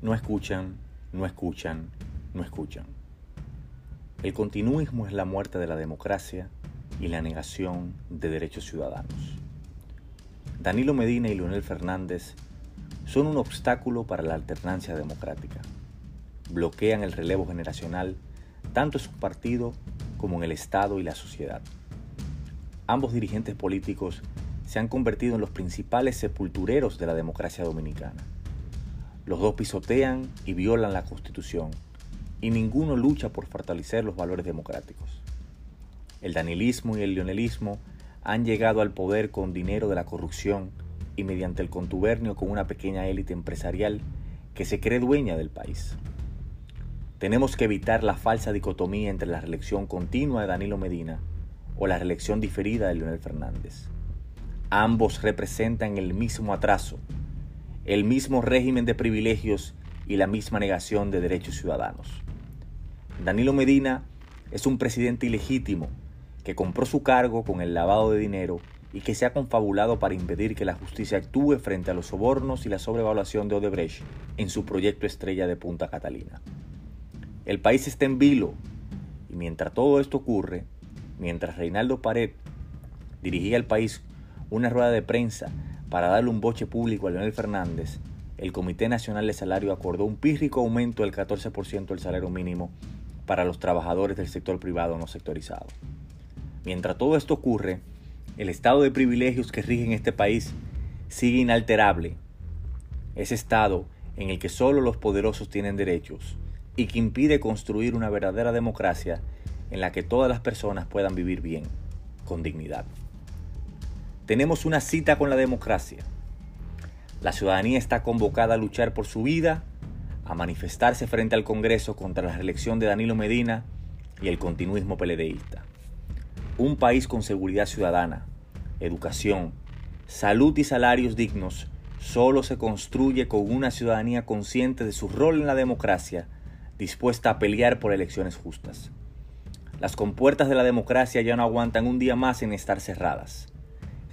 no escuchan, no escuchan, no escuchan. El continuismo es la muerte de la democracia y la negación de derechos ciudadanos. Danilo Medina y Leonel Fernández son un obstáculo para la alternancia democrática. Bloquean el relevo generacional tanto en su partido como en el Estado y la sociedad. Ambos dirigentes políticos se han convertido en los principales sepultureros de la democracia dominicana. Los dos pisotean y violan la Constitución y ninguno lucha por fortalecer los valores democráticos. El danilismo y el leonelismo han llegado al poder con dinero de la corrupción y mediante el contubernio con una pequeña élite empresarial que se cree dueña del país. Tenemos que evitar la falsa dicotomía entre la reelección continua de Danilo Medina o la reelección diferida de Leonel Fernández. Ambos representan el mismo atraso, el mismo régimen de privilegios y la misma negación de derechos ciudadanos. Danilo Medina es un presidente ilegítimo que compró su cargo con el lavado de dinero y que se ha confabulado para impedir que la justicia actúe frente a los sobornos y la sobrevaluación de Odebrecht en su proyecto estrella de Punta Catalina. El país está en vilo y mientras todo esto ocurre, mientras Reinaldo Pared dirigía el país una rueda de prensa para darle un boche público a Leonel Fernández, el Comité Nacional de Salario acordó un pírrico aumento del 14% del salario mínimo para los trabajadores del sector privado no sectorizado. Mientras todo esto ocurre, el estado de privilegios que rige en este país sigue inalterable. Ese estado en el que solo los poderosos tienen derechos y que impide construir una verdadera democracia en la que todas las personas puedan vivir bien, con dignidad. Tenemos una cita con la democracia. La ciudadanía está convocada a luchar por su vida, a manifestarse frente al Congreso contra la reelección de Danilo Medina y el continuismo peledeísta. Un país con seguridad ciudadana, educación, salud y salarios dignos solo se construye con una ciudadanía consciente de su rol en la democracia, dispuesta a pelear por elecciones justas. Las compuertas de la democracia ya no aguantan un día más en estar cerradas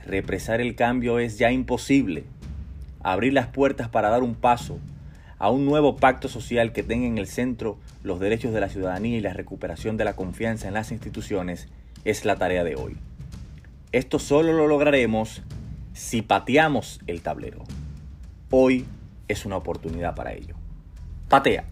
represar el cambio es ya imposible. Abrir las puertas para dar un paso a un nuevo pacto social que tenga en el centro los derechos de la ciudadanía y la recuperación de la confianza en las instituciones es la tarea de hoy. Esto solo lo lograremos si pateamos el tablero. Hoy es una oportunidad para ello. Patea.